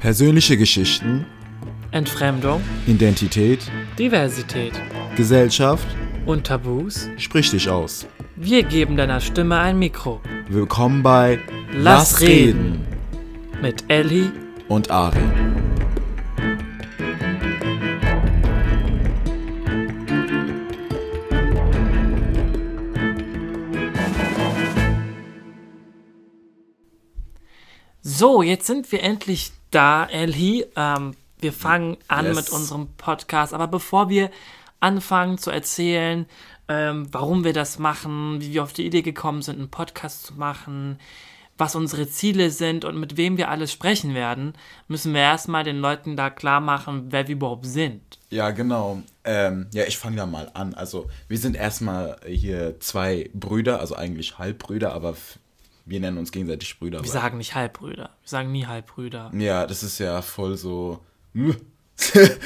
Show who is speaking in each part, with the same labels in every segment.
Speaker 1: Persönliche Geschichten,
Speaker 2: Entfremdung,
Speaker 1: Identität,
Speaker 2: Diversität
Speaker 1: Gesellschaft,
Speaker 2: und Tabus.
Speaker 1: sprich dich aus.
Speaker 2: Wir geben deiner Stimme ein Mikro.
Speaker 1: Willkommen bei
Speaker 2: Lass reden. Mit Ellie
Speaker 1: und Ari.
Speaker 2: So, jetzt sind wir endlich da, Ellie. Ähm, wir fangen an
Speaker 1: Yes.
Speaker 2: mit unserem Podcast. Aber bevor wir anfangen zu erzählen, ähm, warum wir das machen, wie wir auf die Idee gekommen sind, einen Podcast zu machen, was unsere Ziele sind und mit wem wir alles sprechen werden, müssen wir erstmal den Leuten da klar machen, wer wir überhaupt sind.
Speaker 1: Ja, genau. Ähm, ja, ich fange da mal an. Also, wir sind erstmal hier zwei Brüder, also eigentlich Halbbrüder, aber wir nennen uns gegenseitig Brüder.
Speaker 2: Wir sagen nicht Halbbrüder. Wir sagen nie Halbbrüder.
Speaker 1: ja, das ist ja voll so.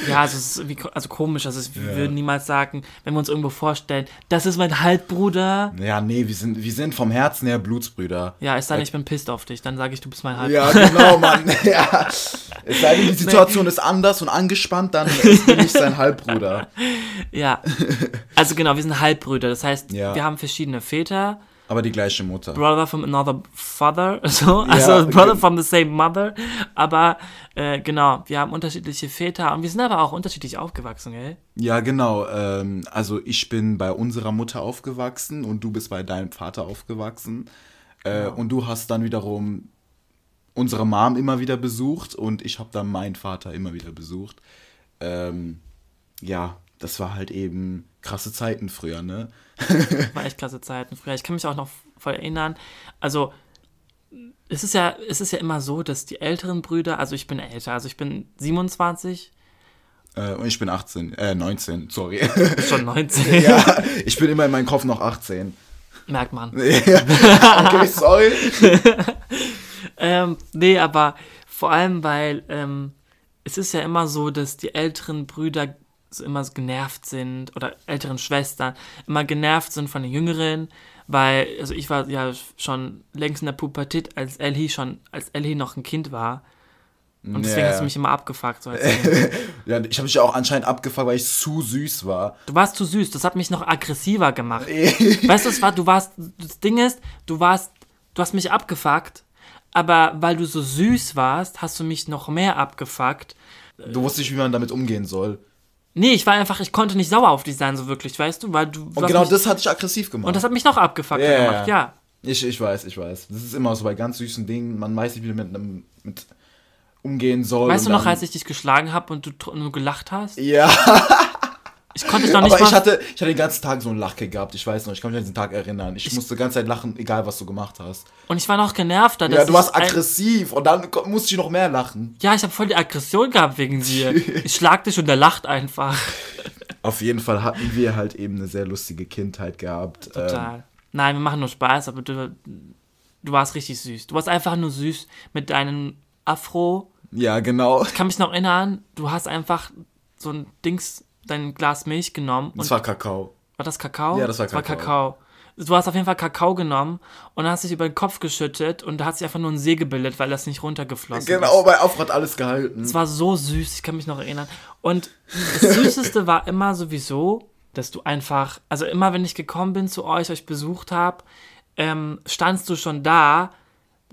Speaker 2: Ja, also, es ist ko- also komisch. Also wir
Speaker 1: Ja.
Speaker 2: würden niemals sagen, wenn wir uns irgendwo vorstellen, das ist mein Halbbruder.
Speaker 1: Ja, nee, wir sind, wir sind vom Herzen her Blutsbrüder.
Speaker 2: Ja, es sei denn, ich bin pisst auf dich. Dann sage ich, du bist mein Halbbruder.
Speaker 1: Ja, genau, Mann. ja. Es sei denn, die Situation ist anders und angespannt, dann bin ich sein Halbbruder.
Speaker 2: Ja. Also genau, wir sind Halbbrüder. Das heißt,
Speaker 1: Ja.
Speaker 2: wir haben verschiedene Väter.
Speaker 1: Aber die gleiche Mutter.
Speaker 2: Brother from another father. So, also
Speaker 1: okay.
Speaker 2: Brother from the same mother. Aber äh, genau, wir haben unterschiedliche Väter und wir sind aber auch unterschiedlich aufgewachsen, gell?
Speaker 1: Ja, genau. Ähm, also ich bin bei unserer Mutter aufgewachsen und du bist bei deinem Vater aufgewachsen. Äh, Und du hast dann wiederum unsere Mom immer wieder besucht und ich habe dann meinen Vater immer wieder besucht. Ähm, ja, das war halt eben krasse Zeiten früher, ne?
Speaker 2: War echt klasse Zeiten früher. Ich kann mich auch noch voll erinnern. Also, es ist ja, es ist ja immer so, dass die älteren Brüder, also ich bin älter, also ich bin 27,
Speaker 1: Äh, und ich bin 18, äh, 19, sorry.
Speaker 2: schon 19,
Speaker 1: ja, ich bin immer in meinem Kopf noch 18.
Speaker 2: merkt man.
Speaker 1: okay, sorry.
Speaker 2: Ähm, nee, aber vor allem, weil ähm, es ist ja immer so, dass die älteren Brüder so immer so genervt sind oder älteren Schwestern immer genervt sind von den Jüngeren, weil, also ich war ja schon längst in der Pubertät, als Ellie schon, als Ellie noch ein Kind war. Und deswegen
Speaker 1: Ja.
Speaker 2: hast du mich immer abgefuckt. So.
Speaker 1: Ja, ich habe mich ja auch anscheinend abgefuckt, weil ich zu süß war.
Speaker 2: Du warst zu süß, das hat mich noch aggressiver gemacht. weißt du, es war, du warst, das Ding ist, du warst, du hast mich abgefuckt, aber weil du so süß warst, hast du mich noch mehr abgefuckt.
Speaker 1: Du wusstest nicht, wie man damit umgehen soll.
Speaker 2: Nee, ich war einfach, ich konnte nicht sauer auf dich sein, so wirklich, weißt du, weil du.
Speaker 1: Und genau
Speaker 2: mich,
Speaker 1: das hat dich aggressiv gemacht.
Speaker 2: Und das hat mich noch abgefuckt
Speaker 1: Ja, ja,
Speaker 2: gemacht, ja.
Speaker 1: ich, ich weiß, ich weiß. Das ist immer so bei ganz süßen Dingen. Man weiß nicht, wie man mit, einem- mit umgehen soll.
Speaker 2: Weißt du noch, als ich dich geschlagen habe und du nur gelacht hast?
Speaker 1: Ja,
Speaker 2: Ich konnte dich noch nicht
Speaker 1: aber
Speaker 2: mal.
Speaker 1: ich hatte, ich hatte den ganzen Tag so einen Lachkick gehabt. Ich weiß noch, ich kann mich an diesen Tag erinnern. Ich, musste die ganze Zeit lachen, egal was du gemacht hast.
Speaker 2: und ich war noch genervter.
Speaker 1: Ja,
Speaker 2: dass
Speaker 1: du warst
Speaker 2: ich
Speaker 1: aggressiv und dann musste ich noch mehr lachen.
Speaker 2: Ja, ich habe voll die Aggression gehabt wegen dir. Ich schlag dich und der lacht einfach.
Speaker 1: Auf jeden Fall hatten wir halt eben eine sehr lustige Kindheit gehabt. Ähm,
Speaker 2: Total. Nein, wir machen nur Spaß, aber du, du warst richtig süß. Du warst einfach nur süß mit deinem Afro.
Speaker 1: ja, genau.
Speaker 2: Ich kann mich noch erinnern, du hast einfach so ein Dings, dein Glas Milch genommen. Und
Speaker 1: Das war Kakao.
Speaker 2: war das Kakao?
Speaker 1: Ja, das war Kakao.
Speaker 2: Kakao. Du hast auf jeden Fall Kakao genommen und hast dich über den Kopf geschüttet und da hat sich einfach nur ein See gebildet, weil das nicht runtergeflossen
Speaker 1: Genau,
Speaker 2: ist.
Speaker 1: bei Aufrat hat alles gehalten.
Speaker 2: Es war so süß, ich kann mich noch erinnern. Und das Süßeste war immer sowieso, dass du einfach, also immer wenn ich gekommen bin zu euch, euch besucht habe, ähm, standst du schon da,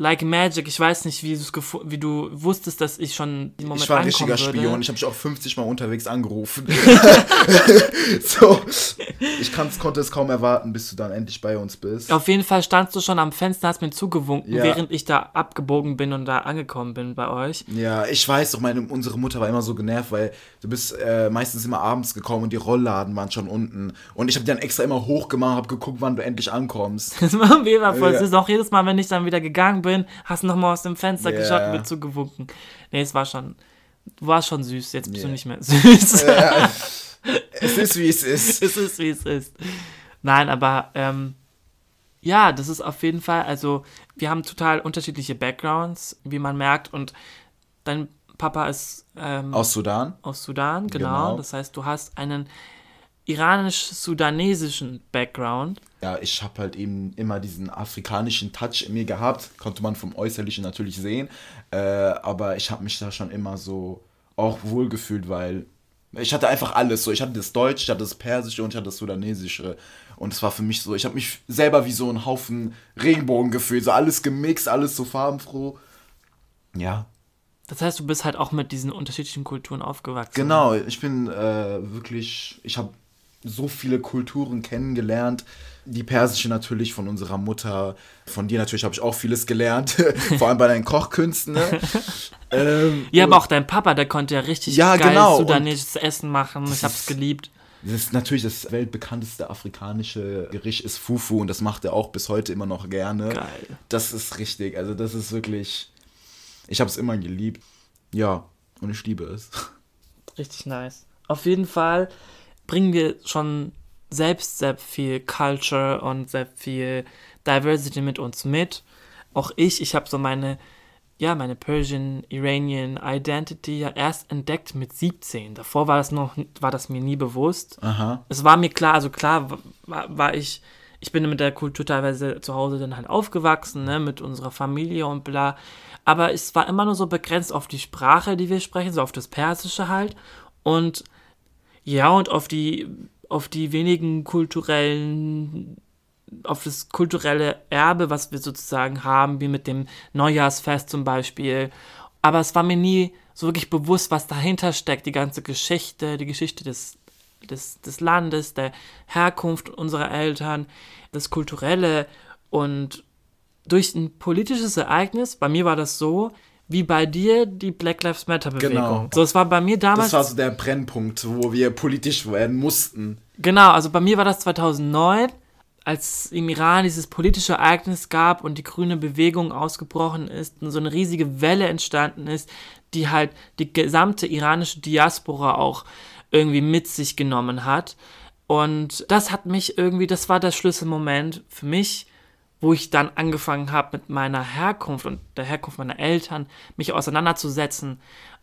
Speaker 2: like magic. Ich weiß nicht, wie, wie du wusstest, dass ich schon im Moment
Speaker 1: Ich war ein richtiger
Speaker 2: würde.
Speaker 1: Spion. Ich habe dich auch 50 Mal unterwegs angerufen. so, ich konnte es kaum erwarten, bis du dann endlich bei uns bist.
Speaker 2: Auf jeden Fall standst du schon am Fenster, hast mir zugewunken,
Speaker 1: Ja.
Speaker 2: während ich da abgebogen bin und da angekommen bin bei euch.
Speaker 1: Ja, ich weiß doch, meine, unsere Mutter war immer so genervt, weil du bist äh, meistens immer abends gekommen und die Rollladen waren schon unten. Und ich habe die dann extra immer hochgemacht, habe geguckt, wann du endlich ankommst.
Speaker 2: Das war mega voll
Speaker 1: Ja.
Speaker 2: süß. Auch jedes Mal, wenn ich dann wieder gegangen bin, hast du nochmal aus dem Fenster
Speaker 1: Ja.
Speaker 2: geschaut und mir zugewunken. Nee, es war schon, warst schon süß, jetzt bist
Speaker 1: Ja.
Speaker 2: du nicht mehr süß.
Speaker 1: Ja, es ist, wie es ist.
Speaker 2: es ist, wie es ist. Nein, aber ähm, ja, das ist auf jeden Fall, also wir haben total unterschiedliche Backgrounds, wie man merkt. Und dein Papa ist ähm,
Speaker 1: Aus Sudan?
Speaker 2: aus Sudan, genau.
Speaker 1: Genau.
Speaker 2: Das heißt, du hast einen iranisch-sudanesischen Background.
Speaker 1: Ja, ich habe halt eben immer diesen afrikanischen Touch in mir gehabt. Konnte man vom Äußerlichen natürlich sehen. Äh, aber ich habe mich da schon immer so auch wohlgefühlt, weil ich hatte einfach alles. So, ich hatte das Deutsch, ich hatte das Persische und ich hatte das Sudanesische. Und es war für mich so, ich habe mich selber wie so ein Haufen Regenbogen gefühlt. So alles gemixt, alles so farbenfroh. Ja.
Speaker 2: Das heißt, du bist halt auch mit diesen unterschiedlichen Kulturen aufgewachsen.
Speaker 1: Genau, ich bin äh, wirklich, ich habe so viele Kulturen kennengelernt. Die persische natürlich von unserer Mutter, von dir natürlich habe ich auch vieles gelernt, vor allem bei deinen Kochkünsten. Ne?
Speaker 2: ähm, ja, aber auch dein Papa, der konnte ja richtig ja, geil genau. sudanesisches Essen machen. Ich habe es geliebt.
Speaker 1: Das ist natürlich das weltbekannteste afrikanische Gericht ist Fufu und das macht er auch bis heute immer noch gerne. Geil. Das ist richtig, also das ist wirklich, ich habe es immer geliebt. Ja, und ich liebe es.
Speaker 2: Richtig nice. Auf jeden Fall bringen wir schon selbst sehr viel Culture und sehr viel Diversity mit uns mit. Auch ich, ich habe so meine, ja, meine Persian, Iranian Identity ja erst entdeckt mit 17. Davor war das noch, war das mir nie bewusst. Aha. Es war mir klar, also klar war, war ich, ich bin mit der Kultur teilweise zu Hause dann halt aufgewachsen, ne, mit unserer Familie und bla. Aber es war immer nur so begrenzt auf die Sprache, die wir sprechen, so auf das Persische halt. Und ja, und auf die, auf die wenigen kulturellen, auf das kulturelle Erbe, was wir sozusagen haben, wie mit dem Neujahrsfest zum Beispiel. Aber es war mir nie so wirklich bewusst, was dahinter steckt, die ganze Geschichte, die Geschichte des, des, des Landes, der Herkunft unserer Eltern, das Kulturelle und durch ein politisches Ereignis, bei mir war das so, wie bei dir die Black Lives Matter Bewegung. Genau. So, es war bei mir damals.
Speaker 1: Das war so der Brennpunkt, wo wir politisch werden mussten.
Speaker 2: Genau, also bei mir war das 2009, als im Iran dieses politische Ereignis gab und die grüne Bewegung ausgebrochen ist und so eine riesige Welle entstanden ist, die halt die gesamte iranische Diaspora auch irgendwie mit sich genommen hat. Und das hat mich irgendwie, das war der Schlüsselmoment für mich, wo ich dann angefangen habe, mit meiner Herkunft und der Herkunft meiner Eltern mich auseinanderzusetzen,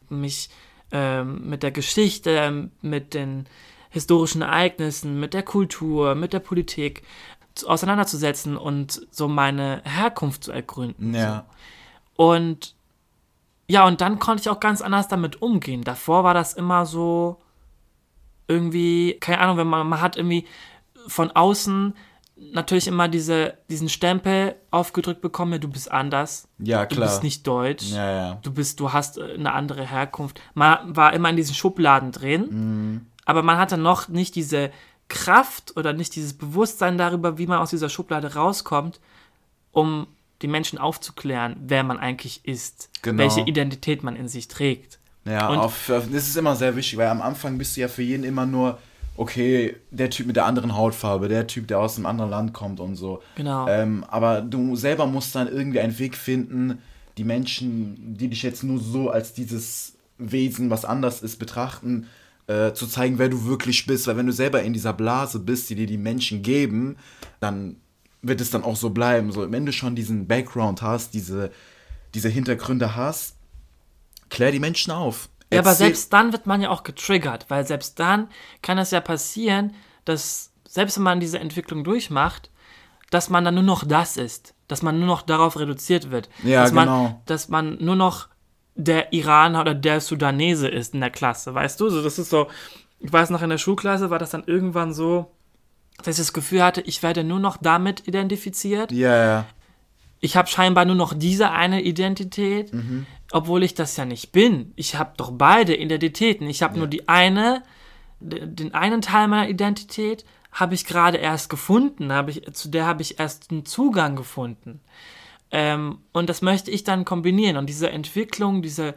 Speaker 2: mich ähm, mit der Geschichte, mit den historischen Ereignissen, mit der Kultur, mit der Politik auseinanderzusetzen und so meine Herkunft zu ergründen. Ja. So. Und ja, und dann konnte ich auch ganz anders damit umgehen. Davor war das immer so irgendwie, keine Ahnung, wenn man, man hat irgendwie von außen natürlich immer diese, diesen Stempel aufgedrückt bekomme, du bist anders. Ja, klar. Du bist nicht deutsch. Ja, ja. Du bist, du hast äh, eine andere Herkunft. Man war immer in diesen Schubladen drin, mhm. aber man hatte noch nicht diese Kraft oder nicht dieses Bewusstsein darüber, wie man aus dieser Schublade rauskommt, um die Menschen aufzuklären, wer man eigentlich ist, genau. welche Identität man in sich trägt.
Speaker 1: Ja, auf, das ist immer sehr wichtig, weil am Anfang bist du ja für jeden immer nur okay, der Typ mit der anderen Hautfarbe, der Typ, der aus einem anderen Land kommt und so. Genau. Ähm, aber du selber musst dann irgendwie einen Weg finden, die Menschen, die dich jetzt nur so als dieses Wesen, was anders ist, betrachten, äh, zu zeigen, wer du wirklich bist. Weil wenn du selber in dieser Blase bist, die dir die Menschen geben, dann wird es dann auch so bleiben. So, wenn du schon diesen Background hast, diese, diese Hintergründe hast, klär die Menschen auf.
Speaker 2: Ja, aber selbst dann wird man ja auch getriggert, weil selbst dann kann es ja passieren, dass selbst wenn man diese Entwicklung durchmacht, dass man dann nur noch das ist, dass man nur noch darauf reduziert wird. Ja, dass genau. Man, dass man nur noch der Iraner oder der Sudanese ist in der Klasse, weißt du? So, das ist so, ich weiß noch, in der Schulklasse war das dann irgendwann so, dass ich das Gefühl hatte, ich werde nur noch damit identifiziert. Ja, ja. Ich habe scheinbar nur noch diese eine Identität. Mhm obwohl ich das ja nicht bin. Ich habe doch beide Identitäten. Ich habe ja. nur die eine, den einen Teil meiner Identität habe ich gerade erst gefunden, habe ich, zu der habe ich erst einen Zugang gefunden. Ähm, und das möchte ich dann kombinieren. Und diese Entwicklung, diese,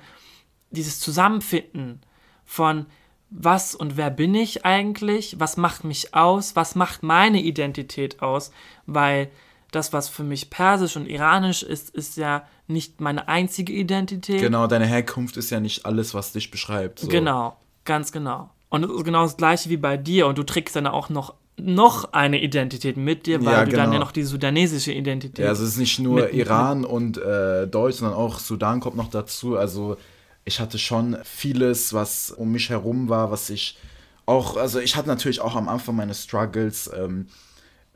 Speaker 2: dieses Zusammenfinden von was und wer bin ich eigentlich, was macht mich aus, was macht meine Identität aus, weil das, was für mich persisch und iranisch ist, ist ja nicht meine einzige Identität.
Speaker 1: Genau, deine Herkunft ist ja nicht alles, was dich beschreibt.
Speaker 2: So. Genau, ganz genau. Und es ist genau das gleiche wie bei dir und du trägst dann auch noch noch eine Identität mit dir, weil ja, du dann ja genau. noch die sudanesische Identität.
Speaker 1: Ja, also es ist nicht nur mit, Iran und äh, Deutsch, sondern auch Sudan kommt noch dazu. Also ich hatte schon vieles, was um mich herum war, was ich auch, also ich hatte natürlich auch am Anfang meine Struggles, ähm,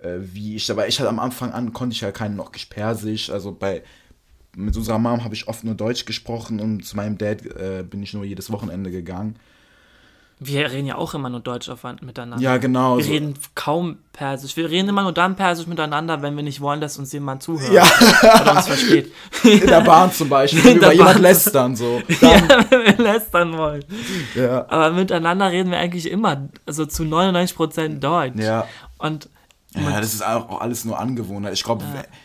Speaker 1: äh, wie ich, aber ich hatte am Anfang an, konnte ich ja keinen noch Persisch, also bei, mit unserer Mom habe ich oft nur Deutsch gesprochen und zu meinem Dad äh, bin ich nur jedes Wochenende gegangen.
Speaker 2: Wir reden ja auch immer nur Deutsch auf, miteinander.
Speaker 1: Ja, genau.
Speaker 2: Wir
Speaker 1: so.
Speaker 2: reden kaum Persisch. Wir reden immer nur dann Persisch miteinander, wenn wir nicht wollen, dass uns jemand zuhört.
Speaker 1: Ja.
Speaker 2: Oder uns versteht.
Speaker 1: In der Bahn zum Beispiel, wenn wir über jemand
Speaker 2: Bahn.
Speaker 1: lästern, so.
Speaker 2: ja, wenn wir lästern wollen.
Speaker 1: Ja.
Speaker 2: Aber miteinander reden wir eigentlich immer, also zu 99% Deutsch.
Speaker 1: Ja.
Speaker 2: Und
Speaker 1: Ja, das ist auch alles nur Angewohnheit. Ich glaube,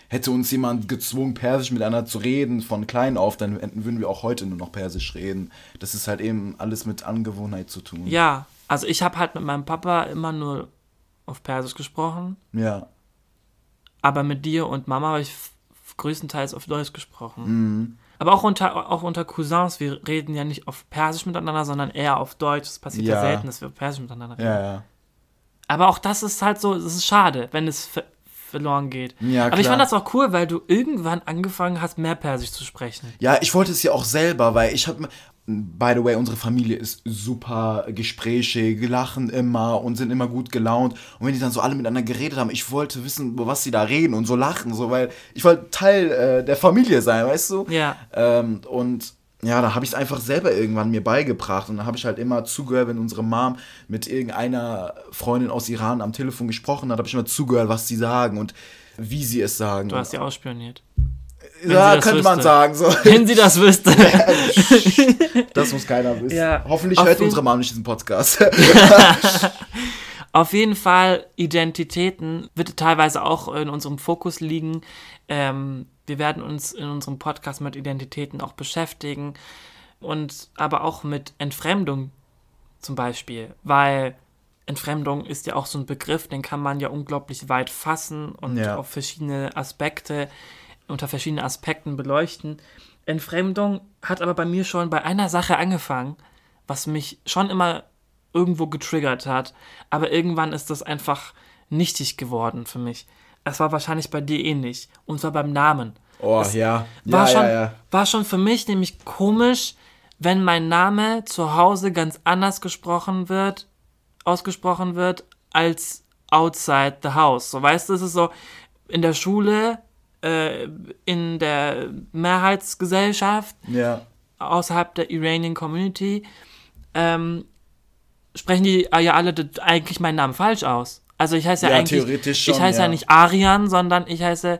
Speaker 1: hätte uns jemand gezwungen, Persisch miteinander zu reden, von klein auf, dann würden wir auch heute nur noch Persisch reden. Das ist halt eben alles mit Angewohnheit zu tun.
Speaker 2: ja, also ich habe halt mit meinem Papa immer nur auf Persisch gesprochen,
Speaker 1: Ja.
Speaker 2: aber mit dir und Mama habe ich größtenteils auf Deutsch gesprochen.
Speaker 1: Mhm.
Speaker 2: Aber auch unter, auch unter Cousins, wir reden ja nicht auf Persisch miteinander, sondern eher auf Deutsch. Es passiert ja.
Speaker 1: Ja.
Speaker 2: selten, dass wir auf Persisch miteinander reden.
Speaker 1: Ja, ja.
Speaker 2: Aber auch das ist halt so, es ist schade, wenn es ver verloren geht.
Speaker 1: Ja,
Speaker 2: Aber ich fand das auch cool, weil du irgendwann angefangen hast, mehr Persisch zu sprechen.
Speaker 1: Ja, ich wollte es ja auch selber, weil ich habe. By the way, unsere Familie ist super gesprächig, lachen immer und sind immer gut gelaunt. Und wenn die dann so alle miteinander geredet haben, ich wollte wissen, über was sie da reden und so lachen, so, weil ich wollte Teil äh, der Familie sein, weißt du?
Speaker 2: Ja.
Speaker 1: Ähm, und ja, da habe ich es einfach selber irgendwann mir beigebracht. Und dann habe ich halt immer zugehört, wenn unsere Mom mit irgendeiner Freundin aus Iran am Telefon gesprochen hat, habe ich immer zugehört, was sie sagen und wie sie es sagen.
Speaker 2: Du hast sie ausspioniert.
Speaker 1: ja,
Speaker 2: sie das
Speaker 1: könnte man
Speaker 2: wüsste.
Speaker 1: sagen. So.
Speaker 2: Wenn sie das wüsste.
Speaker 1: Das muss keiner wissen.
Speaker 2: Ja.
Speaker 1: Hoffentlich
Speaker 2: Auf
Speaker 1: hört unsere Mom nicht diesen Podcast.
Speaker 2: Auf jeden Fall, Identitäten wird teilweise auch in unserem Fokus liegen. Ähm, wir werden uns in unserem Podcast mit Identitäten auch beschäftigen und aber auch mit Entfremdung zum Beispiel, weil Entfremdung ist ja auch so ein Begriff, den kann man ja unglaublich weit fassen und
Speaker 1: Ja.
Speaker 2: auf verschiedene Aspekte, unter verschiedenen Aspekten beleuchten. Entfremdung hat aber bei mir schon bei einer Sache angefangen, was mich schon immer irgendwo getriggert hat, aber irgendwann ist das einfach nichtig geworden für mich. Es war wahrscheinlich bei dir ähnlich, und zwar beim Namen.
Speaker 1: Oh,
Speaker 2: Es
Speaker 1: ja.
Speaker 2: War,
Speaker 1: ja,
Speaker 2: schon,
Speaker 1: ja, ja.
Speaker 2: war schon für mich nämlich komisch, wenn mein Name zu Hause ganz anders gesprochen wird, ausgesprochen wird, als outside the house. So, weißt du, es ist so, in der Schule, äh, in der Mehrheitsgesellschaft,
Speaker 1: Ja.
Speaker 2: außerhalb der Iranian Community, ähm, sprechen die ja alle eigentlich meinen Namen falsch aus. Also ich heiße ja,
Speaker 1: Ja,
Speaker 2: eigentlich,
Speaker 1: schon,
Speaker 2: ich heiße ja.
Speaker 1: ja.
Speaker 2: nicht Arian, sondern ich heiße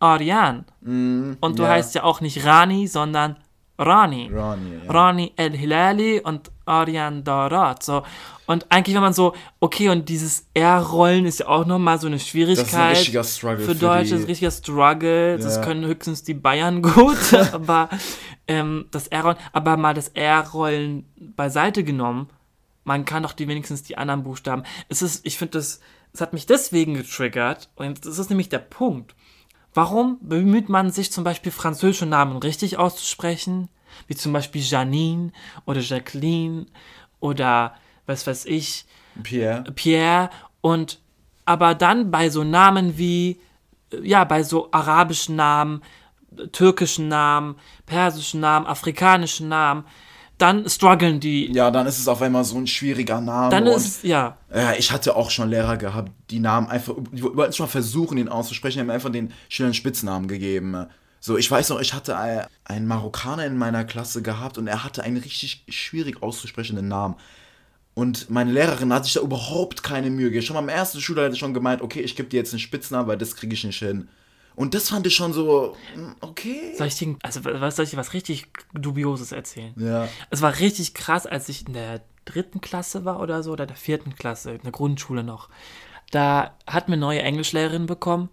Speaker 2: Arian. Und du
Speaker 1: ja.
Speaker 2: heißt ja auch nicht Rani, sondern Rani.
Speaker 1: Ronnie, ja.
Speaker 2: Rani El-Hilali und Arian Darat. So. Und eigentlich, wenn man so, okay, und dieses R-Rollen ist ja auch nochmal so eine Schwierigkeit.
Speaker 1: richtiger Struggle
Speaker 2: Für
Speaker 1: für
Speaker 2: Deutsch
Speaker 1: die-
Speaker 2: ist ein richtiger Struggle. Das können höchstens die Bayern gut. aber ähm, das R-Rollen, aber mal das R-Rollen beiseite genommen, man kann doch die wenigstens die anderen Buchstaben. Es ist, ich finde das, es hat mich deswegen getriggert. Und das ist nämlich der Punkt. Warum bemüht man sich zum Beispiel französische Namen richtig auszusprechen? Wie zum Beispiel Janine oder Jacqueline oder was weiß ich,
Speaker 1: Pierre.
Speaker 2: Pierre. Und aber dann bei so Namen wie, ja, bei so arabischen Namen, türkischen Namen, persischen Namen, afrikanischen Namen, dann strugglen die.
Speaker 1: Ja, dann ist es auf einmal so ein schwieriger Name.
Speaker 2: Dann ist, ja,
Speaker 1: Ja, ich hatte auch schon Lehrer gehabt, die Namen einfach, die wollten schon mal versuchen, ihn auszusprechen, die haben einfach den Schülern Spitznamen gegeben. So, ich weiß noch, ich hatte ein- einen Marokkaner in meiner Klasse gehabt und er hatte einen richtig schwierig auszusprechenden Namen. Und meine Lehrerin hat sich da überhaupt keine Mühe gegeben. Schon beim ersten Schuljahr hatte ich schon gemeint, okay, ich gebe dir jetzt einen Spitznamen, weil das kriege ich nicht hin. Und das fand ich schon so, mm, okay.
Speaker 2: soll ich dir, also was soll ich dir was richtig Dubioses erzählen?
Speaker 1: Ja.
Speaker 2: Es war richtig krass, als ich in der dritten Klasse war oder so, oder der vierten Klasse, in der Grundschule noch. Da hatten wir eine neue Englischlehrerin bekommen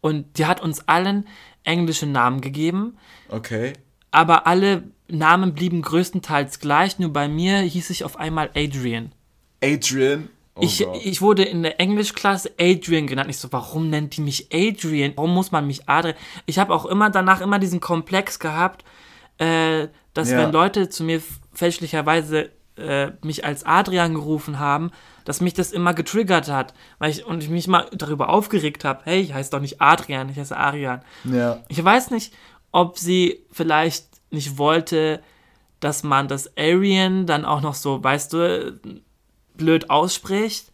Speaker 2: und die hat uns allen englische Namen gegeben,
Speaker 1: Okay.
Speaker 2: aber alle Namen blieben größtenteils gleich, nur bei mir hieß ich auf einmal Adrian.
Speaker 1: Adrian. Oh
Speaker 2: ich, ich wurde in der Englischklasse Adrian genannt. Ich so, warum nennt die mich Adrian? Warum muss man mich Adrian? Ich habe auch immer danach immer diesen Komplex gehabt, äh, dass
Speaker 1: Ja.
Speaker 2: wenn Leute zu mir fälschlicherweise äh, mich als Adrian gerufen haben, dass mich das immer getriggert hat. Weil ich, und ich mich mal darüber aufgeregt habe, hey, ich heiße doch nicht Adrian, ich heiße Arian.
Speaker 1: ja.
Speaker 2: Ich weiß nicht, ob sie vielleicht nicht wollte, dass man das Aryan dann auch noch so, weißt du, blöd ausspricht.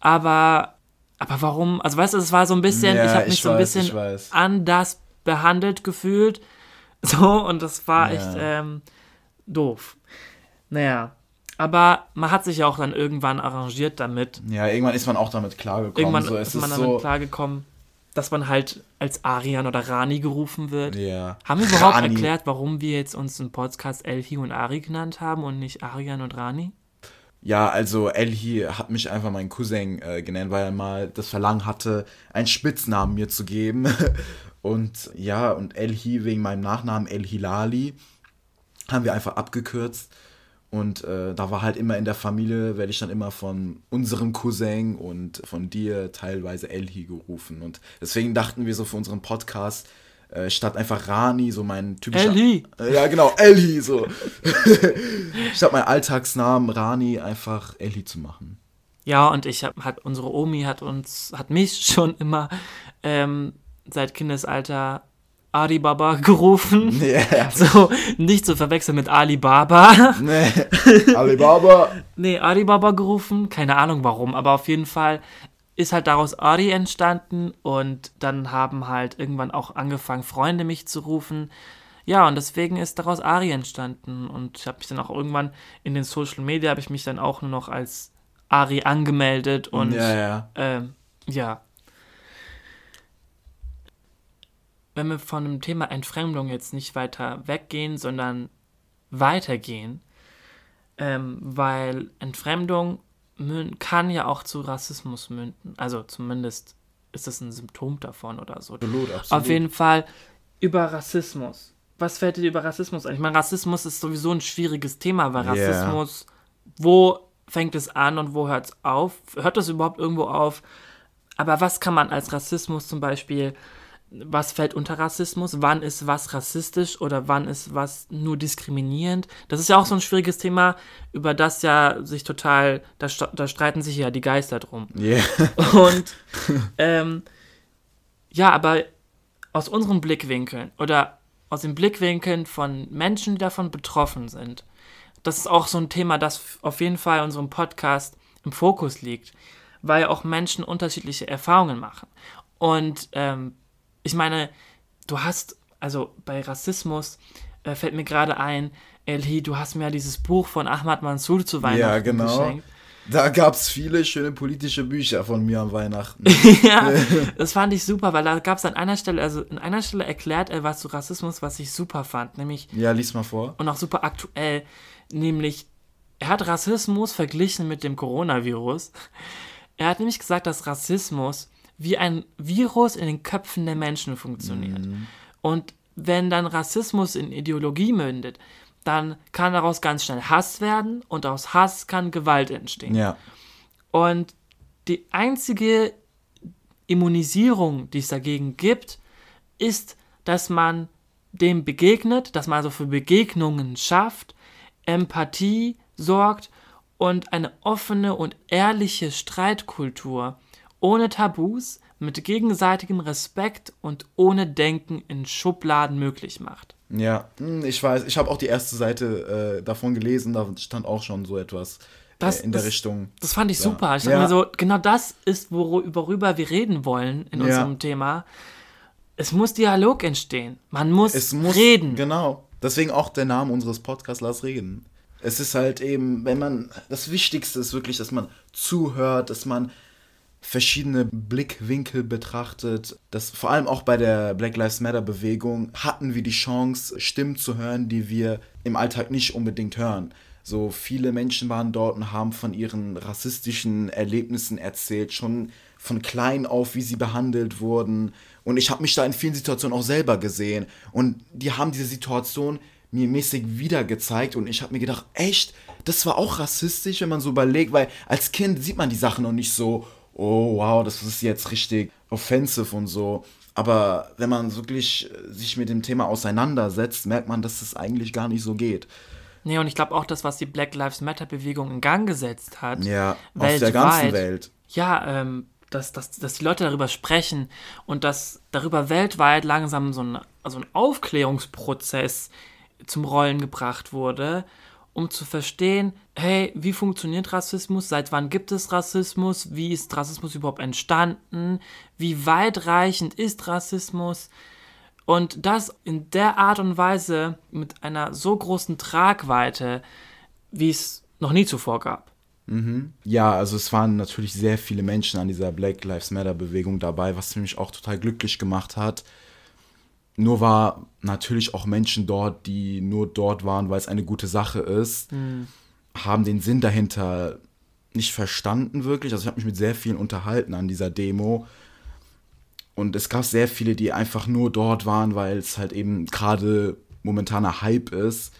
Speaker 2: Aber, aber warum? Also weißt du, es war so ein bisschen,
Speaker 1: Ja,
Speaker 2: ich habe
Speaker 1: ich
Speaker 2: mich so ein
Speaker 1: weiß, ich
Speaker 2: bisschen anders behandelt gefühlt. So, und das war
Speaker 1: Ja.
Speaker 2: echt ähm, doof. Naja. Aber man hat sich ja auch dann irgendwann arrangiert damit.
Speaker 1: Ja, irgendwann ist man auch damit klargekommen.
Speaker 2: Irgendwann
Speaker 1: so,
Speaker 2: ist man damit
Speaker 1: so,
Speaker 2: klargekommen, dass man halt als Arian oder Rani gerufen wird.
Speaker 1: Ja.
Speaker 2: Haben wir überhaupt
Speaker 1: Rani.
Speaker 2: erklärt, warum wir jetzt uns im Podcast Elhi und Ari genannt haben und nicht Arian und Rani?
Speaker 1: Ja, also Elhi hat mich einfach mein Cousin äh, genannt, weil er mal das Verlangen hatte, einen Spitznamen mir zu geben. Und ja, und Elhi wegen meinem Nachnamen El Hilali haben wir einfach abgekürzt. Und äh, da war halt immer in der Familie, werde ich dann immer von unserem Cousin und von dir teilweise Elhi gerufen. Und deswegen dachten wir so für unseren Podcast, äh, statt einfach Rani, so mein typischer.
Speaker 2: Elhi.
Speaker 1: Äh, Ja, genau, Elhi, so. statt mein Alltagsnamen Rani einfach Elhi zu machen.
Speaker 2: Ja, und ich hab, hat unsere Omi hat uns, hat mich schon immer ähm, seit Kindesalter Ali Baba gerufen.
Speaker 1: Ja.
Speaker 2: So, nicht zu verwechseln mit Ali Baba.
Speaker 1: Nee. Alibaba.
Speaker 2: Nee, Ali Baba gerufen. Keine Ahnung warum, aber auf jeden Fall ist halt daraus Ari entstanden und dann haben halt irgendwann auch angefangen, Freunde mich zu rufen. Ja, und deswegen ist daraus Ari entstanden und ich habe mich dann auch irgendwann in den Social Media habe ich mich dann auch nur noch als Ari angemeldet und
Speaker 1: ja, ja.
Speaker 2: ähm, ja. Wenn wir von dem Thema Entfremdung jetzt nicht weiter weggehen, sondern weitergehen, ähm, weil Entfremdung kann ja auch zu Rassismus münden. Also zumindest ist das ein Symptom davon oder so.
Speaker 1: Absolut, absolut.
Speaker 2: Auf jeden Fall über Rassismus. Was fällt dir über Rassismus ein? Ich meine, Rassismus ist sowieso ein schwieriges Thema, weil
Speaker 1: Yeah.
Speaker 2: Rassismus, wo fängt es an und wo hört es auf? Hört es überhaupt irgendwo auf? Aber was kann man als Rassismus zum Beispiel, was fällt unter Rassismus? Wann ist was rassistisch oder wann ist was nur diskriminierend? Das ist ja auch so ein schwieriges Thema, über das ja sich total, da, da streiten sich ja die Geister drum.
Speaker 1: Yeah.
Speaker 2: Und ähm, ja, aber aus unseren Blickwinkeln oder aus den Blickwinkeln von Menschen, die davon betroffen sind, das ist auch so ein Thema, das auf jeden Fall in unserem Podcast im Fokus liegt, weil auch Menschen unterschiedliche Erfahrungen machen. Und ähm, ich meine, du hast, also bei Rassismus äh, fällt mir gerade ein, Elhi, du hast mir ja dieses Buch von Ahmad Mansour zu Weihnachten
Speaker 1: Ja, genau.
Speaker 2: geschenkt.
Speaker 1: Da gab es viele schöne politische Bücher von mir an Weihnachten.
Speaker 2: ja, das fand ich super, weil da gab es an einer Stelle, also an einer Stelle erklärt er was zu Rassismus, was ich super fand, nämlich
Speaker 1: ja, lies mal vor.
Speaker 2: und auch super aktuell, nämlich er hat Rassismus verglichen mit dem Coronavirus. Er hat nämlich gesagt, dass Rassismus wie ein Virus in den Köpfen der Menschen funktioniert. Und wenn dann Rassismus in Ideologie mündet, dann kann daraus ganz schnell Hass werden und aus Hass kann Gewalt entstehen.
Speaker 1: Ja.
Speaker 2: Und die einzige Immunisierung, die es dagegen gibt, ist, dass man dem begegnet, dass man also für Begegnungen schafft, Empathie sorgt und eine offene und ehrliche Streitkultur ohne Tabus, mit gegenseitigem Respekt und ohne Denken in Schubladen möglich macht.
Speaker 1: Ja, hm, ich weiß. Ich habe auch die erste Seite äh, davon gelesen, da stand auch schon so etwas
Speaker 2: Das-
Speaker 1: äh, in der
Speaker 2: das-
Speaker 1: Richtung.
Speaker 2: Das fand ich
Speaker 1: Ja.
Speaker 2: super. Ich
Speaker 1: Ja.
Speaker 2: mir so, genau das ist, wor- worüber wir reden wollen in
Speaker 1: Ja.
Speaker 2: unserem Thema. Es muss Dialog entstehen. Man muss,
Speaker 1: muss
Speaker 2: reden.
Speaker 1: Genau. Deswegen auch der Name unseres Podcasts Lass reden. Es ist halt eben, wenn man das Wichtigste ist wirklich, dass man zuhört, dass man verschiedene Blickwinkel betrachtet. Das vor allem auch bei der Black Lives Matter Bewegung hatten wir die Chance, Stimmen zu hören, die wir im Alltag nicht unbedingt hören. So viele Menschen waren dort und haben von ihren rassistischen Erlebnissen erzählt, schon von klein auf, wie sie behandelt wurden. Und ich habe mich da in vielen Situationen auch selber gesehen. Und die haben diese Situation mir mäßig wieder gezeigt und ich habe mir gedacht, echt, das war auch rassistisch, wenn man so überlegt, weil als Kind sieht man die Sachen noch nicht so, oh wow, das ist jetzt richtig offensive und so. Aber wenn man wirklich äh, sich mit dem Thema auseinandersetzt, merkt man, dass es eigentlich gar nicht so geht.
Speaker 2: Nee, und ich glaube auch, das, was die Black Lives Matter Bewegung in Gang gesetzt hat,
Speaker 1: Ja, auf der
Speaker 2: weltweit,
Speaker 1: ganzen Welt.
Speaker 2: Ja, ähm, dass, dass, dass die Leute darüber sprechen und dass darüber weltweit langsam so ein, also ein Aufklärungsprozess zum Rollen gebracht wurde. Um zu verstehen, hey, wie funktioniert Rassismus, seit wann gibt es Rassismus, wie ist Rassismus überhaupt entstanden, wie weitreichend ist Rassismus und das in der Art und Weise mit einer so großen Tragweite, wie es noch nie zuvor gab.
Speaker 1: Mhm. Ja, also es waren natürlich sehr viele Menschen an dieser Black Lives Matter Bewegung dabei, was mich auch total glücklich gemacht hat. Nur war natürlich auch Menschen dort, die nur dort waren, weil es eine gute Sache ist, mhm. haben den Sinn dahinter nicht verstanden wirklich. Also ich habe mich mit sehr vielen unterhalten an dieser Demo. Und es gab sehr viele, die einfach nur dort waren, weil es halt eben gerade momentaner Hype ist.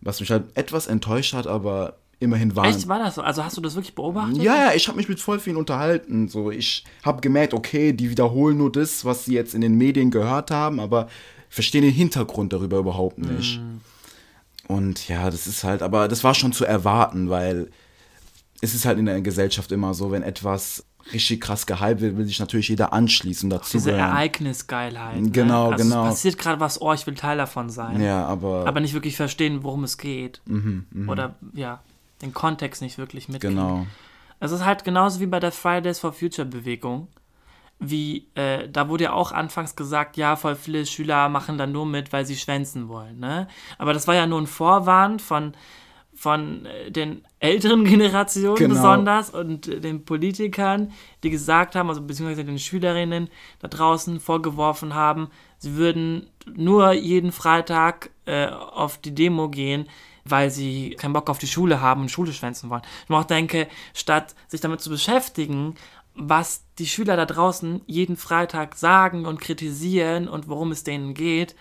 Speaker 1: Was mich halt etwas enttäuscht hat, aber immerhin waren.
Speaker 2: Echt, war das so? Also hast du das wirklich beobachtet?
Speaker 1: Ja, ja, ich habe mich mit voll vielen unterhalten. So, ich habe gemerkt, okay, die wiederholen nur das, was sie jetzt in den Medien gehört haben, aber verstehen den Hintergrund darüber überhaupt nicht. Mm. Und ja, das ist halt, aber das war schon zu erwarten, weil es ist halt in der Gesellschaft immer so, wenn etwas richtig krass gehypt wird, will sich natürlich jeder anschließen dazu.
Speaker 2: Diese Ereignisgeilheit.
Speaker 1: Ne? Genau,
Speaker 2: also
Speaker 1: genau.
Speaker 2: Es passiert gerade was, oh, ich will Teil davon sein.
Speaker 1: Ja, aber.
Speaker 2: Aber nicht wirklich verstehen, worum es geht.
Speaker 1: Mhm, mh.
Speaker 2: Oder, ja den Kontext nicht wirklich mitkriegen.
Speaker 1: Genau.
Speaker 2: Es ist halt genauso wie bei der Fridays for Future Bewegung. Wie, äh, da wurde ja auch anfangs gesagt, ja, voll viele Schüler machen da nur mit, weil sie schwänzen wollen, ne? Aber das war ja nur ein Vorwand von, von äh, den älteren Generationen genau. besonders und äh, den Politikern, die gesagt haben, also beziehungsweise den Schülerinnen da draußen vorgeworfen haben, sie würden nur jeden Freitag äh, auf die Demo gehen, weil sie keinen Bock auf die Schule haben und Schule schwänzen wollen. Ich auch denke, statt sich damit zu beschäftigen, was die Schüler da draußen jeden Freitag sagen und kritisieren und worum es denen geht,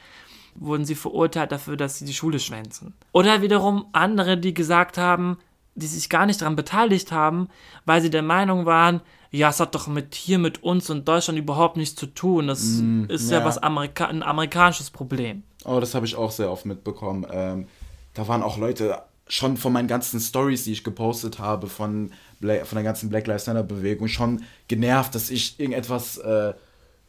Speaker 2: wurden sie verurteilt dafür, dass sie die Schule schwänzen. Oder wiederum andere, die gesagt haben, die sich gar nicht daran beteiligt haben, weil sie der Meinung waren, ja, es hat doch mit hier mit uns und Deutschland überhaupt nichts zu tun. Das mm, ist ja, ja was Amerika ein amerikanisches Problem.
Speaker 1: Oh, das habe ich auch sehr oft mitbekommen. Ähm, da waren auch Leute schon von meinen ganzen Stories, die ich gepostet habe, von, Black, von der ganzen Black Lives Matter Bewegung, schon genervt, dass ich irgendetwas äh,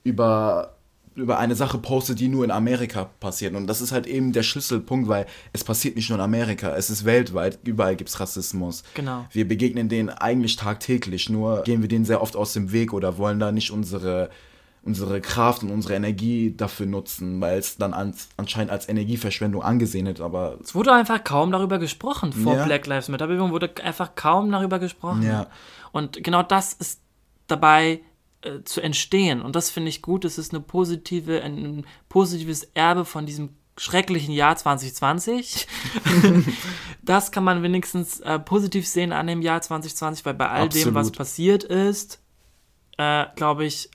Speaker 1: über, über eine Sache poste, die nur in Amerika passiert. Und das ist halt eben der Schlüsselpunkt, weil es passiert nicht nur in Amerika, es ist weltweit, überall gibt es Rassismus.
Speaker 2: Genau.
Speaker 1: Wir begegnen denen eigentlich tagtäglich, nur gehen wir denen sehr oft aus dem Weg oder wollen da nicht unsere unsere Kraft und unsere Energie dafür nutzen, weil es dann an, anscheinend als Energieverschwendung angesehen wird, aber...
Speaker 2: Es wurde einfach kaum darüber gesprochen vor ja. Black Lives Matter Bewegung, wurde einfach kaum darüber gesprochen.
Speaker 1: Ja.
Speaker 2: Und genau das ist dabei äh, zu entstehen und das finde ich gut, es ist eine positive, ein, ein positives Erbe von diesem schrecklichen Jahr 2020. das kann man wenigstens äh, positiv sehen an dem Jahr 2020, weil bei all Absolut. dem, was passiert ist, äh, glaube ich,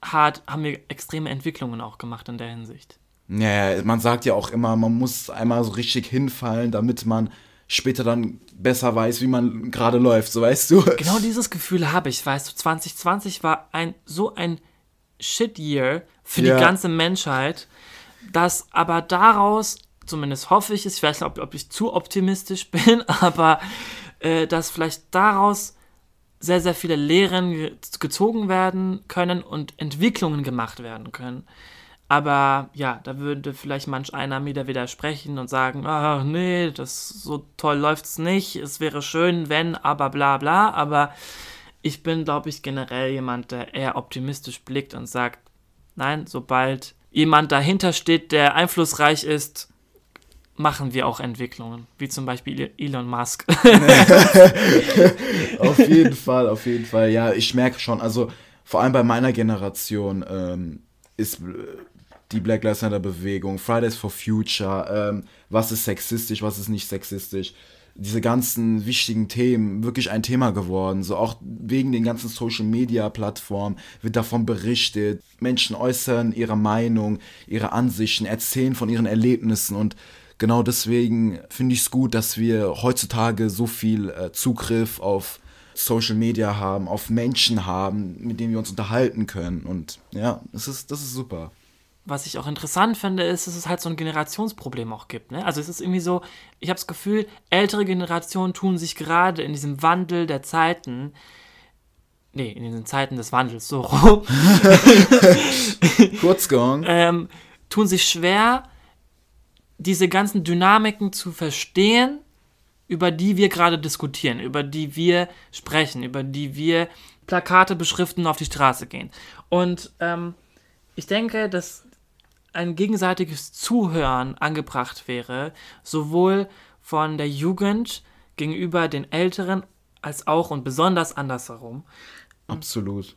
Speaker 2: hat, haben wir extreme Entwicklungen auch gemacht in der Hinsicht.
Speaker 1: Ja, man sagt ja auch immer, man muss einmal so richtig hinfallen, damit man später dann besser weiß, wie man gerade läuft, so weißt du.
Speaker 2: Genau dieses Gefühl habe ich, weißt du, 2020 war ein so ein Shit-Year für ja. die ganze Menschheit, dass aber daraus, zumindest hoffe ich es, ich weiß nicht, ob, ob ich zu optimistisch bin, aber äh, dass vielleicht daraus sehr, sehr viele Lehren gezogen werden können und Entwicklungen gemacht werden können. Aber ja, da würde vielleicht manch einer mir da widersprechen und sagen, ach nee, das so toll läuft's nicht, es wäre schön, wenn, aber bla bla. Aber ich bin, glaube ich, generell jemand, der eher optimistisch blickt und sagt, nein, sobald jemand dahinter steht, der einflussreich ist, machen wir auch Entwicklungen, wie zum Beispiel Elon Musk.
Speaker 1: auf jeden Fall, auf jeden Fall. Ja, ich merke schon, also vor allem bei meiner Generation ähm, ist die Black Lives Matter Bewegung, Fridays for Future, ähm, was ist sexistisch, was ist nicht sexistisch, diese ganzen wichtigen Themen wirklich ein Thema geworden. So auch wegen den ganzen Social Media Plattformen wird davon berichtet. Menschen äußern ihre Meinung, ihre Ansichten, erzählen von ihren Erlebnissen und genau deswegen finde ich es gut, dass wir heutzutage so viel äh, Zugriff auf Social Media haben, auf Menschen haben, mit denen wir uns unterhalten können. Und ja, das ist, das ist super.
Speaker 2: Was ich auch interessant finde, ist, dass es halt so ein Generationsproblem auch gibt. Ne? Also es ist irgendwie so, ich habe das Gefühl, ältere Generationen tun sich gerade in diesem Wandel der Zeiten, nee, in den Zeiten des Wandels, so rum.
Speaker 1: Kurz gegangen.
Speaker 2: ähm, tun sich schwer, diese ganzen Dynamiken zu verstehen über die wir gerade diskutieren, über die wir sprechen, über die wir Plakate beschriften und auf die Straße gehen. Und ähm, ich denke, dass ein gegenseitiges Zuhören angebracht wäre, sowohl von der Jugend gegenüber den Älteren als auch und besonders andersherum.
Speaker 1: Absolut.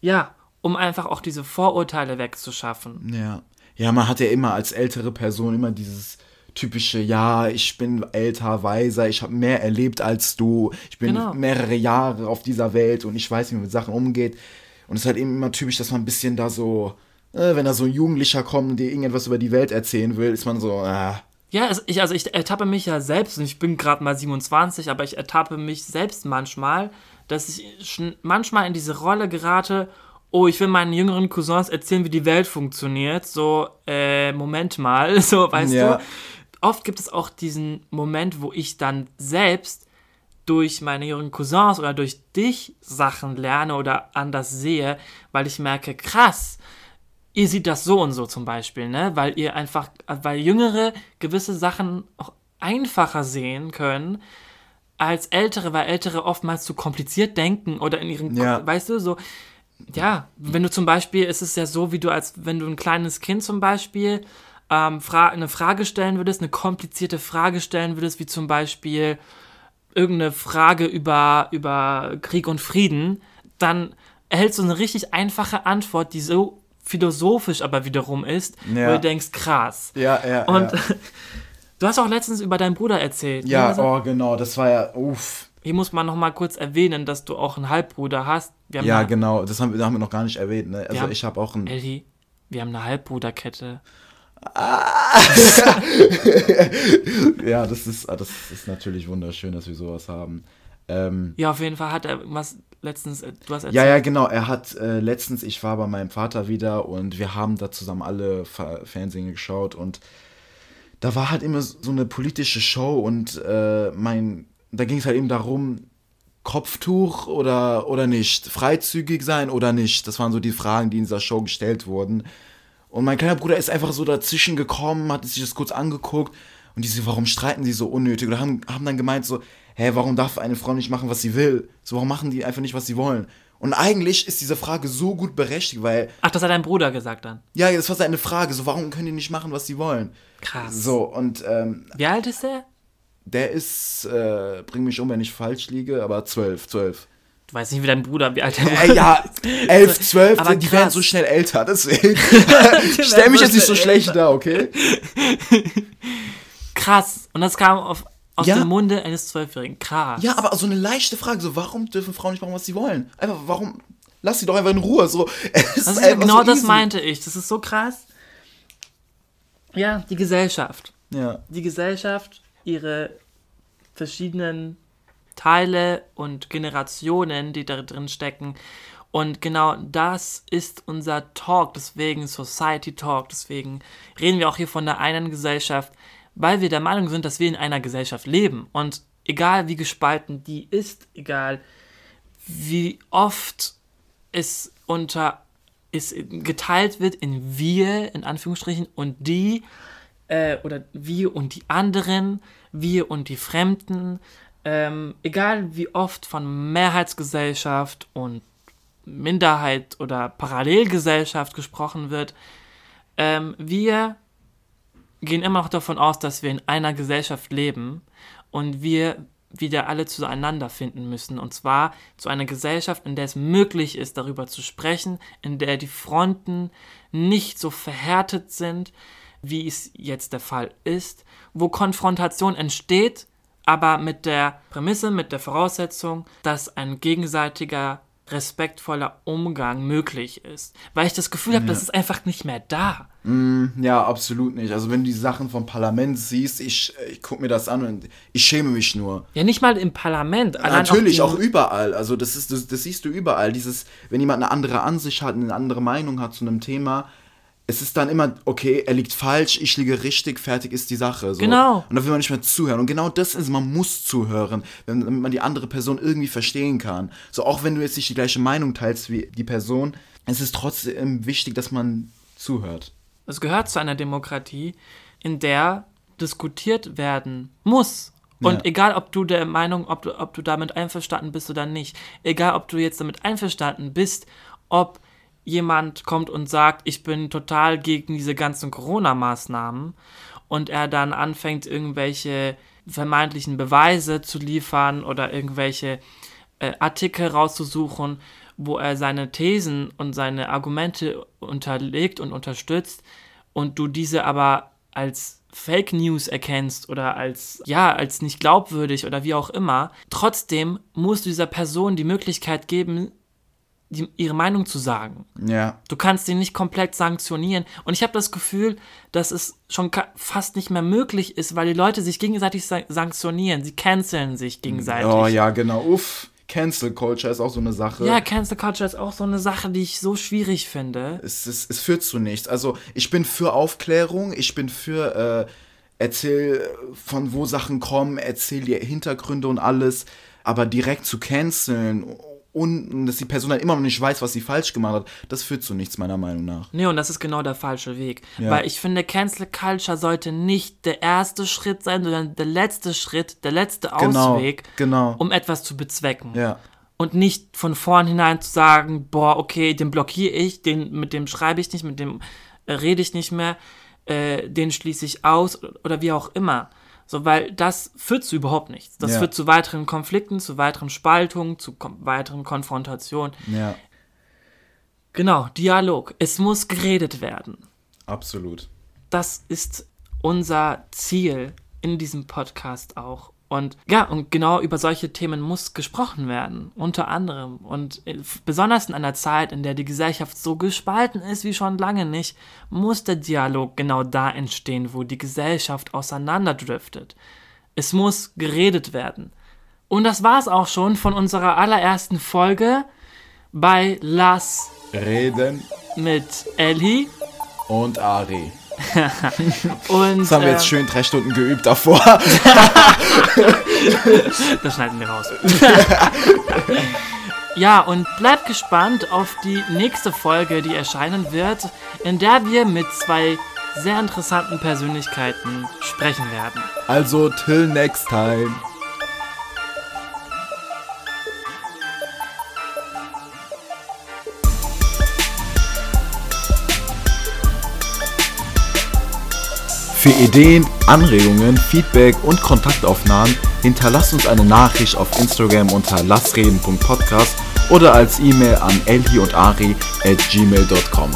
Speaker 2: Ja, um einfach auch diese Vorurteile wegzuschaffen.
Speaker 1: Ja. Ja, man hat ja immer als ältere Person immer dieses typische, ja, ich bin älter, weiser, ich habe mehr erlebt als du, ich bin
Speaker 2: Genau.
Speaker 1: mehrere Jahre auf dieser Welt und ich weiß, wie man mit Sachen umgeht. Und es ist halt eben immer typisch, dass man ein bisschen da so, wenn da so ein Jugendlicher kommt und dir irgendetwas über die Welt erzählen will, ist man so, äh,
Speaker 2: Ja, ich, also ich ertappe mich ja selbst, und ich bin gerade mal 27, aber ich ertappe mich selbst manchmal, dass ich manchmal in diese Rolle gerate, oh, ich will meinen jüngeren Cousins erzählen, wie die Welt funktioniert. So, äh, Moment mal, so, weißt
Speaker 1: Ja.
Speaker 2: du. Oft gibt es auch diesen Moment, wo ich dann selbst durch meine jüngeren Cousins oder durch dich Sachen lerne oder anders sehe, weil ich merke, krass, ihr seht das so und so zum Beispiel, ne? Weil ihr einfach, weil Jüngere gewisse Sachen auch einfacher sehen können als Ältere, weil Ältere oftmals zu kompliziert denken oder in ihren,
Speaker 1: Ja.
Speaker 2: weißt du, so, ja, wenn du zum Beispiel, ist es ja so, wie du als, wenn du ein kleines Kind zum Beispiel ähm, fra eine Frage stellen würdest, eine komplizierte Frage stellen würdest, wie zum Beispiel irgendeine Frage über, über Krieg und Frieden, dann erhältst du eine richtig einfache Antwort, die so philosophisch aber wiederum ist,
Speaker 1: Ja.
Speaker 2: wo du denkst, krass.
Speaker 1: ja, ja.
Speaker 2: Und
Speaker 1: ja.
Speaker 2: du hast auch letztens über deinen Bruder erzählt.
Speaker 1: ja,
Speaker 2: ne? Also,
Speaker 1: oh, genau, das war ja, uff.
Speaker 2: Hier muss man noch mal kurz erwähnen, dass du auch einen Halbbruder hast.
Speaker 1: Ja,
Speaker 2: eine,
Speaker 1: genau, das haben, wir- haben wir noch gar nicht erwähnt, ne? Also
Speaker 2: haben-
Speaker 1: ich habe auch ein.
Speaker 2: Elli, wir haben eine Halbbruderkette.
Speaker 1: Ja, das ist, ah, das ist natürlich wunderschön, dass wir sowas haben. Ähm,
Speaker 2: Ja, auf jeden Fall hat er was letztens, äh, du hast erzählt.
Speaker 1: ja, ja, genau. Er hat äh, letztens, ich war bei meinem Vater wieder und wir haben da zusammen alle Fa Fernsehen geschaut und da war halt immer so eine politische Show und äh, mein, da ging es halt eben darum, Kopftuch oder, oder nicht, freizügig sein oder nicht. Das waren so die Fragen, die in dieser Show gestellt wurden. Und mein kleiner Bruder ist einfach so dazwischen gekommen, hat sich das kurz angeguckt und die so, warum streiten sie so unnötig? Oder haben, haben dann gemeint so, hä, warum darf eine Frau nicht machen, was sie will? So, warum machen die einfach nicht, was sie wollen? Und eigentlich ist diese Frage so gut berechtigt, weil,
Speaker 2: Ach, das hat dein Bruder gesagt dann.
Speaker 1: ja, das war seine Frage, so, warum können die nicht machen, was sie wollen?
Speaker 2: Krass.
Speaker 1: So, und ähm,
Speaker 2: Wie alt ist er?
Speaker 1: der ist, äh, bring mich um, wenn ich falsch liege, aber zwölf, zwölf.
Speaker 2: Du weißt nicht, wie dein Bruder, wie alt er
Speaker 1: Äh, ja, elf, zwölf,
Speaker 2: Aber
Speaker 1: die
Speaker 2: krass.
Speaker 1: werden so schnell älter, deswegen. Stell mich jetzt nicht so schlecht da, okay?
Speaker 2: Krass. Und das kam auf, aus
Speaker 1: Ja.
Speaker 2: dem Munde eines Zwölfjährigen. Krass.
Speaker 1: Ja, aber so eine leichte Frage, so, warum dürfen Frauen nicht machen, was sie wollen? Einfach, warum? Lass sie doch einfach in Ruhe, so.
Speaker 2: Das
Speaker 1: einfach
Speaker 2: genau
Speaker 1: so
Speaker 2: das
Speaker 1: easy.
Speaker 2: meinte ich. Das ist so krass. Ja, die Gesellschaft.
Speaker 1: Ja,
Speaker 2: Die Gesellschaft, ihre verschiedenen Teile und Generationen, die da drin stecken. Und genau das ist unser Talk, deswegen Society Talk, deswegen reden wir auch hier von der einen Gesellschaft, weil wir der Meinung sind, dass wir in einer Gesellschaft leben. Und egal wie gespalten die ist, egal wie oft es unter es geteilt wird in wir, in Anführungsstrichen, und die, äh, oder wir und die anderen, wir und die Fremden, ähm, egal wie oft von Mehrheitsgesellschaft und Minderheit oder Parallelgesellschaft gesprochen wird, ähm, wir gehen immer noch davon aus, dass wir in einer Gesellschaft leben und wir wieder alle zueinander finden müssen. Und zwar zu einer Gesellschaft, in der es möglich ist, darüber zu sprechen, in der die Fronten nicht so verhärtet sind, wie es jetzt der Fall ist, wo Konfrontation entsteht, aber mit der Prämisse, mit der Voraussetzung, dass ein gegenseitiger respektvoller Umgang möglich ist. Weil ich das Gefühl habe, das ist einfach nicht mehr da.
Speaker 1: ja, absolut nicht. Also, wenn du die Sachen vom Parlament siehst, ich, ich guck mir das an und ich schäme mich nur.
Speaker 2: Ja, nicht mal im Parlament.
Speaker 1: Natürlich,
Speaker 2: die-
Speaker 1: auch, überall. Also, das, ist, das, das siehst du überall. Dieses, wenn jemand eine andere Ansicht hat, eine andere Meinung hat zu einem Thema, es ist dann immer, okay, er liegt falsch, ich liege richtig, fertig ist die Sache. So.
Speaker 2: Genau.
Speaker 1: Und da will man nicht mehr zuhören. Und genau das ist, man muss zuhören, wenn, damit man die andere Person irgendwie verstehen kann. So, auch wenn du jetzt nicht die gleiche Meinung teilst wie die Person, es ist trotzdem wichtig, dass man zuhört.
Speaker 2: Es gehört zu einer Demokratie, in der diskutiert werden muss Und
Speaker 1: Ja.
Speaker 2: egal, ob du der Meinung, ob du, ob du damit einverstanden bist oder nicht, egal, ob du jetzt damit einverstanden bist, ob jemand kommt und sagt, ich bin total gegen diese ganzen Corona-Maßnahmen und er dann anfängt, irgendwelche vermeintlichen Beweise zu liefern oder irgendwelche äh, Artikel rauszusuchen, wo er seine Thesen und seine Argumente unterlegt und unterstützt und du diese aber als Fake News erkennst oder als ja, als nicht glaubwürdig oder wie auch immer, trotzdem musst du dieser Person die Möglichkeit geben, die, ihre Meinung zu sagen.
Speaker 1: Ja.
Speaker 2: Du kannst ihn nicht komplett sanktionieren. Und ich habe das Gefühl, dass es schon fast nicht mehr möglich ist, weil die Leute sich gegenseitig sa sanktionieren. Sie canceln sich gegenseitig.
Speaker 1: Oh ja, genau. Uff. Cancel Culture ist auch so eine Sache.
Speaker 2: Ja, Cancel Culture ist auch so eine Sache, die ich so schwierig finde.
Speaker 1: es, es, es führt zu nichts. Also ich bin für Aufklärung, ich bin für äh, erzähl von wo Sachen kommen, erzähl die Hintergründe und alles, aber direkt zu canceln und dass die Person dann immer noch nicht weiß, was sie falsch gemacht hat, das führt zu nichts meiner Meinung nach.
Speaker 2: Nee, und das ist genau der falsche Weg.
Speaker 1: Ja.
Speaker 2: Weil ich finde, Cancel Culture sollte nicht der erste Schritt sein, sondern der letzte Schritt, der letzte
Speaker 1: Genau,
Speaker 2: Ausweg,
Speaker 1: genau.
Speaker 2: um etwas zu bezwecken.
Speaker 1: Ja.
Speaker 2: Und nicht von vornherein zu sagen, boah, okay, den blockiere ich, den, mit dem schreibe ich nicht, mit dem äh, rede ich nicht mehr, äh, den schließe ich aus oder wie auch immer. So, weil das führt zu überhaupt nichts. Das
Speaker 1: Ja.
Speaker 2: führt zu weiteren Konflikten, zu weiteren Spaltungen, zu kom weiteren Konfrontationen.
Speaker 1: Ja,
Speaker 2: Genau, Dialog. Es muss geredet werden.
Speaker 1: absolut.
Speaker 2: Das ist unser Ziel in diesem Podcast auch. Und ja, und genau über solche Themen muss gesprochen werden, unter anderem. Und äh, besonders in einer Zeit, in der die Gesellschaft so gespalten ist wie schon lange nicht, muss der Dialog genau da entstehen, wo die Gesellschaft auseinanderdriftet. Es muss geredet werden. Und das war's auch schon von unserer allerersten Folge bei Lass
Speaker 1: Reden
Speaker 2: mit Ellie.
Speaker 1: und Ari.
Speaker 2: Und
Speaker 1: Das haben wir
Speaker 2: äh,
Speaker 1: jetzt schön drei Stunden geübt davor.
Speaker 2: Das schneiden wir raus. ja, und bleibt gespannt auf die nächste Folge, die erscheinen wird, in der wir mit zwei sehr interessanten Persönlichkeiten sprechen werden.
Speaker 1: Also, till next time. Für Ideen, Anregungen, Feedback und Kontaktaufnahmen hinterlasst uns eine Nachricht auf Instagram unter lassreden.podcast oder als E-Mail an elhi und ari at gmail.com.